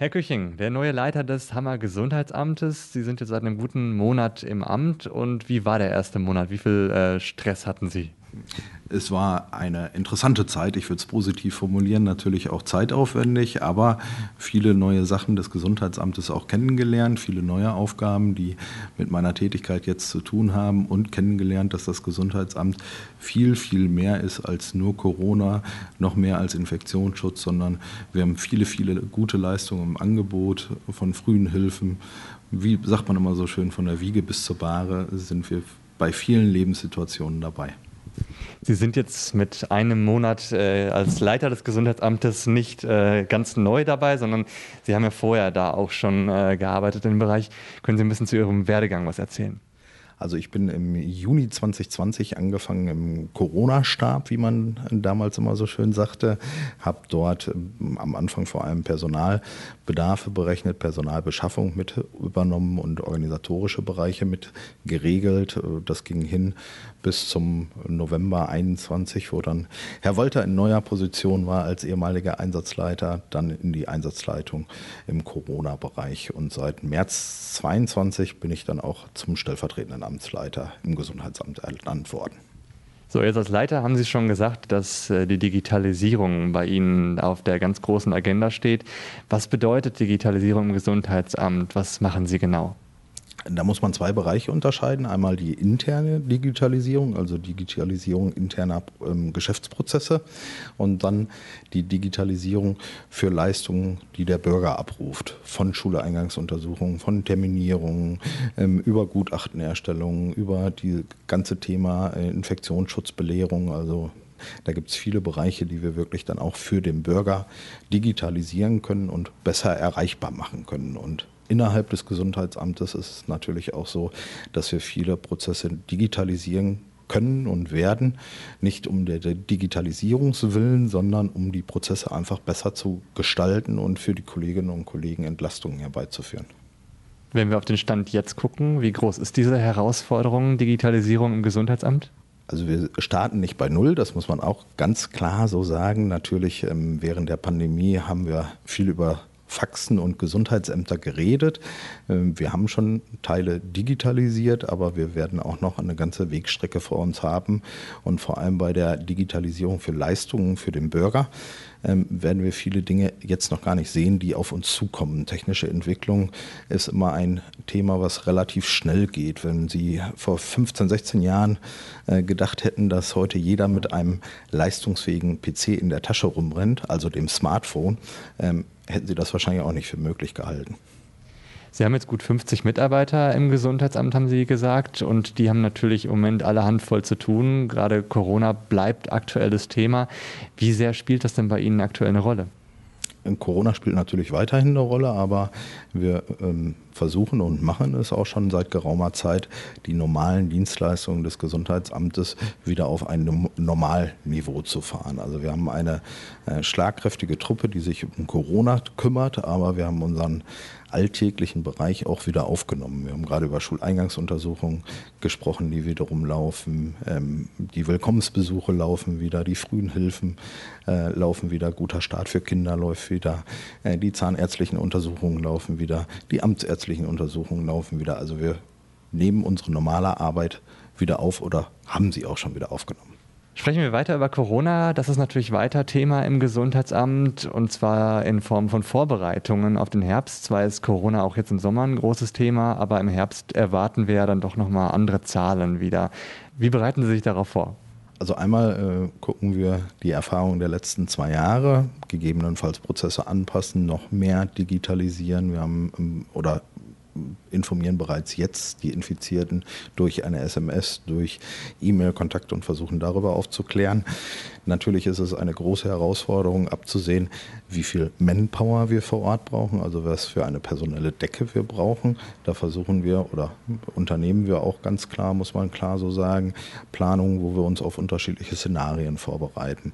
Herr Küching, der neue Leiter des Hammer Gesundheitsamtes. Sie sind jetzt seit einem guten Monat im Amt. Und wie war der erste Monat? Wie viel äh, Stress hatten Sie? Es war eine interessante Zeit, ich würde es positiv formulieren, natürlich auch zeitaufwendig, aber viele neue Sachen des Gesundheitsamtes auch kennengelernt, viele neue Aufgaben, die mit meiner Tätigkeit jetzt zu tun haben und kennengelernt, dass das Gesundheitsamt viel, viel mehr ist als nur Corona, noch mehr als Infektionsschutz, sondern wir haben viele, viele gute Leistungen im Angebot von frühen Hilfen. Wie sagt man immer so schön, von der Wiege bis zur Bahre sind wir bei vielen Lebenssituationen dabei. Sie sind jetzt mit einem Monat äh, als Leiter des Gesundheitsamtes nicht äh, ganz neu dabei, sondern Sie haben ja vorher da auch schon äh, gearbeitet im Bereich. Können Sie ein bisschen zu Ihrem Werdegang was erzählen? Also ich bin im Juni 2020 angefangen im Corona-Stab, wie man damals immer so schön sagte, habe dort ähm, am Anfang vor allem Personalbedarfe berechnet, Personalbeschaffung mit übernommen und organisatorische Bereiche mit geregelt. Das ging hin bis zum November 21, wo dann Herr Wolter in neuer Position war als ehemaliger Einsatzleiter, dann in die Einsatzleitung im Corona-Bereich. Und seit März 22 bin ich dann auch zum stellvertretenden Amtsleiter im Gesundheitsamt ernannt worden. So, jetzt als Leiter haben Sie schon gesagt, dass äh, die Digitalisierung bei Ihnen auf der ganz großen Agenda steht. Was bedeutet Digitalisierung im Gesundheitsamt? Was machen Sie genau? Da muss man zwei Bereiche unterscheiden. Einmal die interne Digitalisierung, also Digitalisierung interner ähm, Geschäftsprozesse und dann die Digitalisierung für Leistungen, die der Bürger abruft. Von Schuleingangsuntersuchungen, von Terminierungen, ähm, über Gutachtenerstellungen, über das ganze Thema äh, Infektionsschutzbelehrung, also da gibt es viele Bereiche, die wir wirklich dann auch für den Bürger digitalisieren können und besser erreichbar machen können. Und innerhalb des Gesundheitsamtes ist es natürlich auch so, dass wir viele Prozesse digitalisieren können und werden, nicht um der Digitalisierungswillen, sondern um die Prozesse einfach besser zu gestalten und für die Kolleginnen und Kollegen Entlastungen herbeizuführen. Wenn wir auf den Stand jetzt gucken, wie groß ist diese Herausforderung Digitalisierung im Gesundheitsamt? Also wir starten nicht bei Null, das muss man auch ganz klar so sagen. Natürlich ähm, während der Pandemie haben wir viel über Faxen und Gesundheitsämter geredet. Ähm, wir haben schon Teile digitalisiert, aber wir werden auch noch eine ganze Wegstrecke vor uns haben. Und vor allem bei der Digitalisierung für Leistungen für den Bürger ähm, werden wir viele Dinge jetzt noch gar nicht sehen, die auf uns zukommen. Technische Entwicklung ist immer ein Thema, was relativ schnell geht. Wenn Sie vor 15, 16 Jahren äh, gedacht hätten, dass heute jeder mit einem leistungsfähigen PC in der Tasche rumrennt, also dem Smartphone, ähm, hätten Sie das wahrscheinlich auch nicht für möglich gehalten. Sie haben jetzt gut 50 Mitarbeiter im Gesundheitsamt, haben Sie gesagt, und die haben natürlich im Moment alle Handvoll zu tun. Gerade Corona bleibt aktuelles Thema. Wie sehr spielt das denn bei Ihnen aktuell eine Rolle? Corona spielt natürlich weiterhin eine Rolle, aber wir ähm, versuchen und machen es auch schon seit geraumer Zeit, die normalen Dienstleistungen des Gesundheitsamtes wieder auf ein Normalniveau zu fahren. Also wir haben eine äh, schlagkräftige Truppe, die sich um Corona kümmert, aber wir haben unseren alltäglichen Bereich auch wieder aufgenommen. Wir haben gerade über Schuleingangsuntersuchungen gesprochen, die wiederum laufen. Ähm, die Willkommensbesuche laufen wieder, die frühen Hilfen äh, laufen wieder, guter Start für Kinder läuft wieder, äh, die zahnärztlichen Untersuchungen laufen wieder, die amtsärztlichen Untersuchungen laufen wieder. Also wir nehmen unsere normale Arbeit wieder auf oder haben sie auch schon wieder aufgenommen. Sprechen wir weiter über Corona. Das ist natürlich weiter Thema im Gesundheitsamt und zwar in Form von Vorbereitungen auf den Herbst. Zwar ist Corona auch jetzt im Sommer ein großes Thema, aber im Herbst erwarten wir ja dann doch nochmal andere Zahlen wieder. Wie bereiten Sie sich darauf vor? Also einmal äh, gucken wir die Erfahrungen der letzten zwei Jahre, gegebenenfalls Prozesse anpassen, noch mehr digitalisieren. Wir haben ähm, oder informieren bereits jetzt die Infizierten durch eine SMS, durch E-Mail-Kontakt und versuchen darüber aufzuklären. Natürlich ist es eine große Herausforderung abzusehen, wie viel Manpower wir vor Ort brauchen, also was für eine personelle Decke wir brauchen. Da versuchen wir oder unternehmen wir auch ganz klar, muss man klar so sagen, Planungen, wo wir uns auf unterschiedliche Szenarien vorbereiten.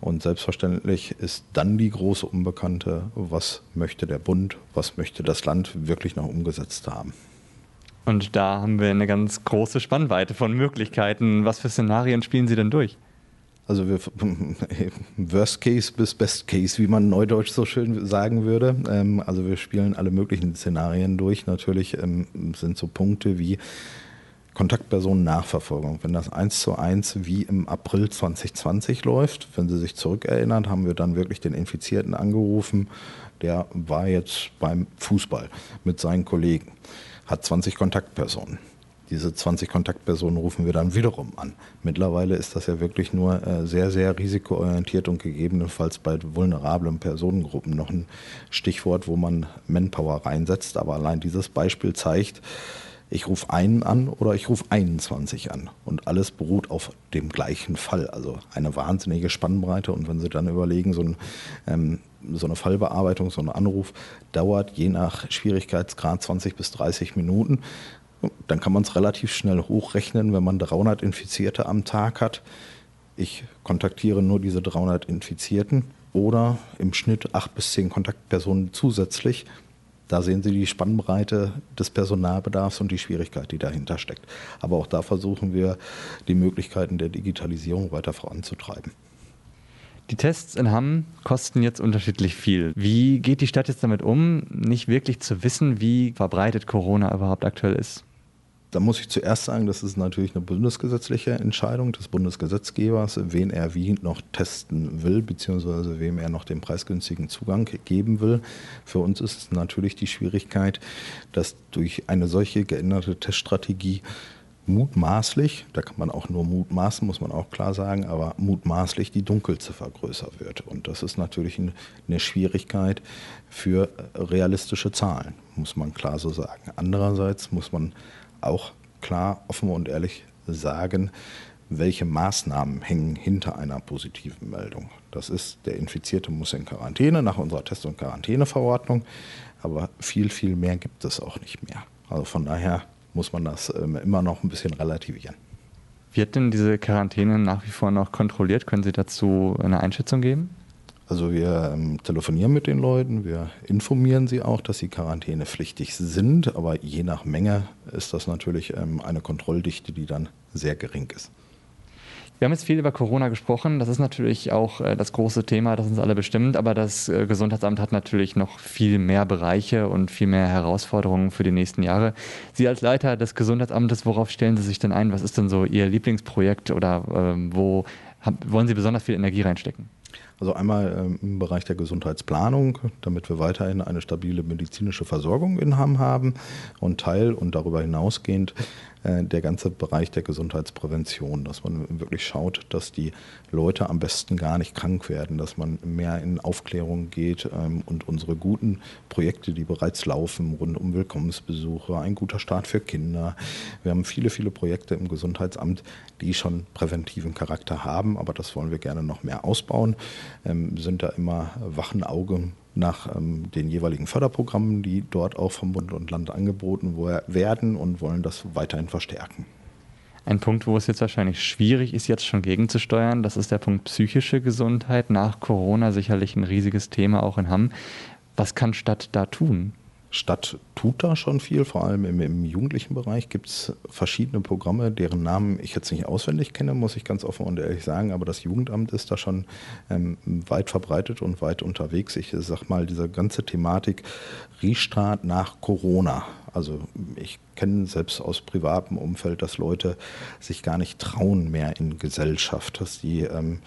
Und selbstverständlich ist dann die große Unbekannte, was möchte der Bund, was möchte das Land wirklich noch umgesetzt haben. Und da haben wir eine ganz große Spannweite von Möglichkeiten. Was für Szenarien spielen Sie denn durch? Also wir, Worst Case bis Best Case, wie man neudeutsch so schön sagen würde. Ähm, also wir spielen alle möglichen Szenarien durch. Natürlich ähm, sind so Punkte wie Kontaktpersonen-Nachverfolgung. Wenn das eins zu eins wie im April 2020 läuft, wenn Sie sich zurückerinnern, haben wir dann wirklich den Infizierten angerufen. Der war jetzt beim Fußball mit seinen Kollegen, hat 20 Kontaktpersonen. Diese 20 Kontaktpersonen rufen wir dann wiederum an. Mittlerweile ist das ja wirklich nur äh, sehr, sehr risikoorientiert und gegebenenfalls bei vulnerablen Personengruppen noch ein Stichwort, wo man Manpower reinsetzt. Aber allein dieses Beispiel zeigt, ich rufe einen an oder ich rufe 21 an. Und alles beruht auf dem gleichen Fall. Also eine wahnsinnige Spannbreite. Und wenn Sie dann überlegen, so, ein, ähm, so eine Fallbearbeitung, so ein Anruf dauert je nach Schwierigkeitsgrad 20 bis 30 Minuten, dann kann man es relativ schnell hochrechnen, wenn man 300 Infizierte am Tag hat. Ich kontaktiere nur diese 300 Infizierten oder im Schnitt acht bis zehn Kontaktpersonen zusätzlich. Da sehen Sie die Spannbreite des Personalbedarfs und die Schwierigkeit, die dahinter steckt. Aber auch da versuchen wir, die Möglichkeiten der Digitalisierung weiter voranzutreiben. Die Tests in Hamm kosten jetzt unterschiedlich viel. Wie geht die Stadt jetzt damit um, nicht wirklich zu wissen, wie verbreitet Corona überhaupt aktuell ist? Da muss ich zuerst sagen, das ist natürlich eine bundesgesetzliche Entscheidung des Bundesgesetzgebers, wen er wie noch testen will, beziehungsweise wem er noch den preisgünstigen Zugang geben will. Für uns ist es natürlich die Schwierigkeit, dass durch eine solche geänderte Teststrategie mutmaßlich, da kann man auch nur mutmaßen, muss man auch klar sagen, aber mutmaßlich die Dunkelziffer größer wird. Und das ist natürlich eine Schwierigkeit für realistische Zahlen, muss man klar so sagen. Andererseits muss man auch klar, offen und ehrlich sagen, welche Maßnahmen hängen hinter einer positiven Meldung. Das ist, der Infizierte muss in Quarantäne nach unserer Test- und Quarantäneverordnung, aber viel, viel mehr gibt es auch nicht mehr. Also von daher muss man das ähm, immer noch ein bisschen relativieren. Wird denn diese Quarantäne nach wie vor noch kontrolliert? Können Sie dazu eine Einschätzung geben? Also wir ähm, telefonieren mit den Leuten, wir informieren sie auch, dass sie quarantänepflichtig sind, aber je nach Menge ist das natürlich ähm, eine Kontrolldichte, die dann sehr gering ist. Wir haben jetzt viel über Corona gesprochen. Das ist natürlich auch äh, das große Thema, das uns alle bestimmt. Aber das äh, Gesundheitsamt hat natürlich noch viel mehr Bereiche und viel mehr Herausforderungen für die nächsten Jahre. Sie als Leiter des Gesundheitsamtes, worauf stellen Sie sich denn ein? Was ist denn so Ihr Lieblingsprojekt oder äh, wo wollen Sie besonders viel Energie reinstecken? Also einmal ähm, im Bereich der Gesundheitsplanung, damit wir weiterhin eine stabile medizinische Versorgung in Hamm haben und Teil und darüber hinausgehend der ganze Bereich der Gesundheitsprävention, dass man wirklich schaut, dass die Leute am besten gar nicht krank werden, dass man mehr in Aufklärung geht ähm, und unsere guten Projekte, die bereits laufen, rund um Willkommensbesuche, ein guter Start für Kinder. Wir haben viele, viele Projekte im Gesundheitsamt, die schon präventiven Charakter haben, aber das wollen wir gerne noch mehr ausbauen. Ähm, sind da immer wachen Auge nach ähm, den jeweiligen Förderprogrammen, die dort auch vom Bund und Land angeboten werden und wollen das weiterhin verstärken. Ein Punkt, wo es jetzt wahrscheinlich schwierig ist, jetzt schon gegenzusteuern, das ist der Punkt psychische Gesundheit. Nach Corona sicherlich ein riesiges Thema auch in Hamm. Was kann Stadt da tun? Stadt tut da schon viel, vor allem im, im jugendlichen Bereich gibt es verschiedene Programme, deren Namen ich jetzt nicht auswendig kenne, muss ich ganz offen und ehrlich sagen, aber das Jugendamt ist da schon ähm, weit verbreitet und weit unterwegs. Ich sag mal, diese ganze Thematik Restart nach Corona. Also ich kenne selbst aus privatem Umfeld, dass Leute sich gar nicht trauen mehr in Gesellschaft, dass die ähm,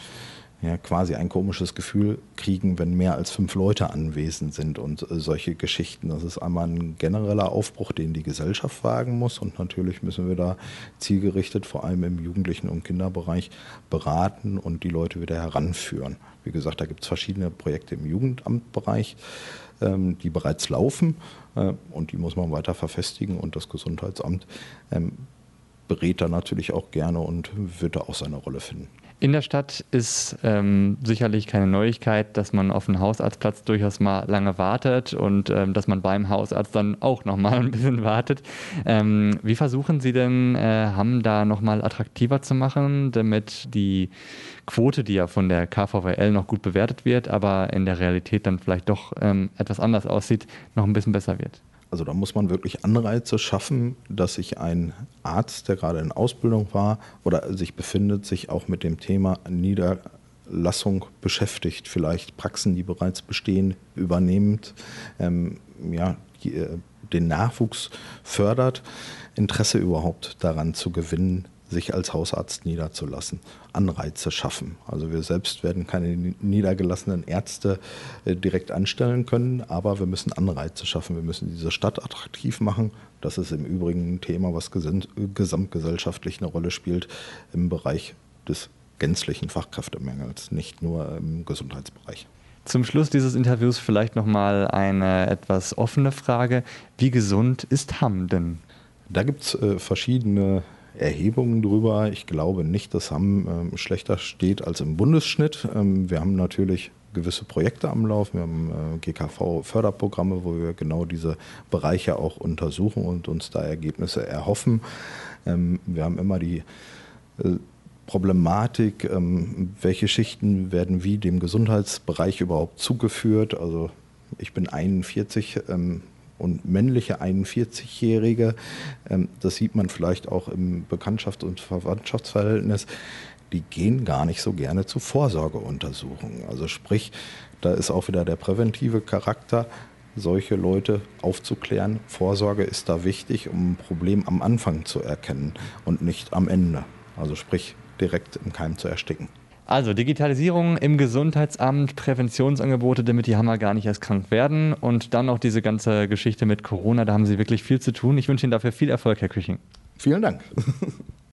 ja, quasi ein komisches Gefühl kriegen, wenn mehr als fünf Leute anwesend sind und äh, solche Geschichten. Das ist einmal ein genereller Aufbruch, den die Gesellschaft wagen muss und natürlich müssen wir da zielgerichtet, vor allem im Jugendlichen- und Kinderbereich, beraten und die Leute wieder heranführen. Wie gesagt, da gibt es verschiedene Projekte im Jugendamtbereich, ähm, die bereits laufen äh, und die muss man weiter verfestigen und das Gesundheitsamt ähm, berät da natürlich auch gerne und wird da auch seine Rolle finden. In der Stadt ist ähm, sicherlich keine Neuigkeit, dass man auf einen Hausarztplatz durchaus mal lange wartet und ähm, dass man beim Hausarzt dann auch noch mal ein bisschen wartet. Ähm, wie versuchen Sie denn, äh, Hamm da noch mal attraktiver zu machen, damit die Quote, die ja von der KVWL noch gut bewertet wird, aber in der Realität dann vielleicht doch ähm, etwas anders aussieht, noch ein bisschen besser wird? Also da muss man wirklich Anreize schaffen, dass sich ein Arzt, der gerade in Ausbildung war oder sich befindet, sich auch mit dem Thema Niederlassung beschäftigt, vielleicht Praxen, die bereits bestehen, übernehmend, ähm, ja, die, äh, den Nachwuchs fördert, Interesse überhaupt daran zu gewinnen, sich als Hausarzt niederzulassen, Anreize schaffen. Also wir selbst werden keine niedergelassenen Ärzte äh, direkt anstellen können, aber wir müssen Anreize schaffen. Wir müssen diese Stadt attraktiv machen. Das ist im Übrigen ein Thema, was gesamtgesellschaftlich eine Rolle spielt im Bereich des gänzlichen Fachkräftemangels, nicht nur im Gesundheitsbereich. Zum Schluss dieses Interviews vielleicht nochmal eine etwas offene Frage. Wie gesund ist Hamm denn? Da gibt es äh, verschiedene Erhebungen drüber. Ich glaube nicht, dass Hamm ähm, schlechter steht als im Bundesschnitt. Ähm, wir haben natürlich gewisse Projekte am Laufen. Wir haben äh, GKV-Förderprogramme, wo wir genau diese Bereiche auch untersuchen und uns da Ergebnisse erhoffen. Ähm, wir haben immer die äh, Problematik, welche Schichten werden wie dem Gesundheitsbereich überhaupt zugeführt. Also ich bin 41, ähm, und männliche 41-Jährige, ähm, das sieht man vielleicht auch im Bekanntschafts- und Verwandtschaftsverhältnis, die gehen gar nicht so gerne zu Vorsorgeuntersuchungen. Also sprich, da ist auch wieder der präventive Charakter, solche Leute aufzuklären. Vorsorge ist da wichtig, um ein Problem am Anfang zu erkennen und nicht am Ende. Also sprich, direkt im Keim zu ersticken. Also Digitalisierung im Gesundheitsamt, Präventionsangebote, damit die Hammer gar nicht erst krank werden und dann noch diese ganze Geschichte mit Corona, da haben Sie wirklich viel zu tun. Ich wünsche Ihnen dafür viel Erfolg, Herr Küching. Vielen Dank.